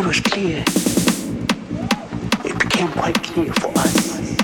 It was clear. It became quite clear for us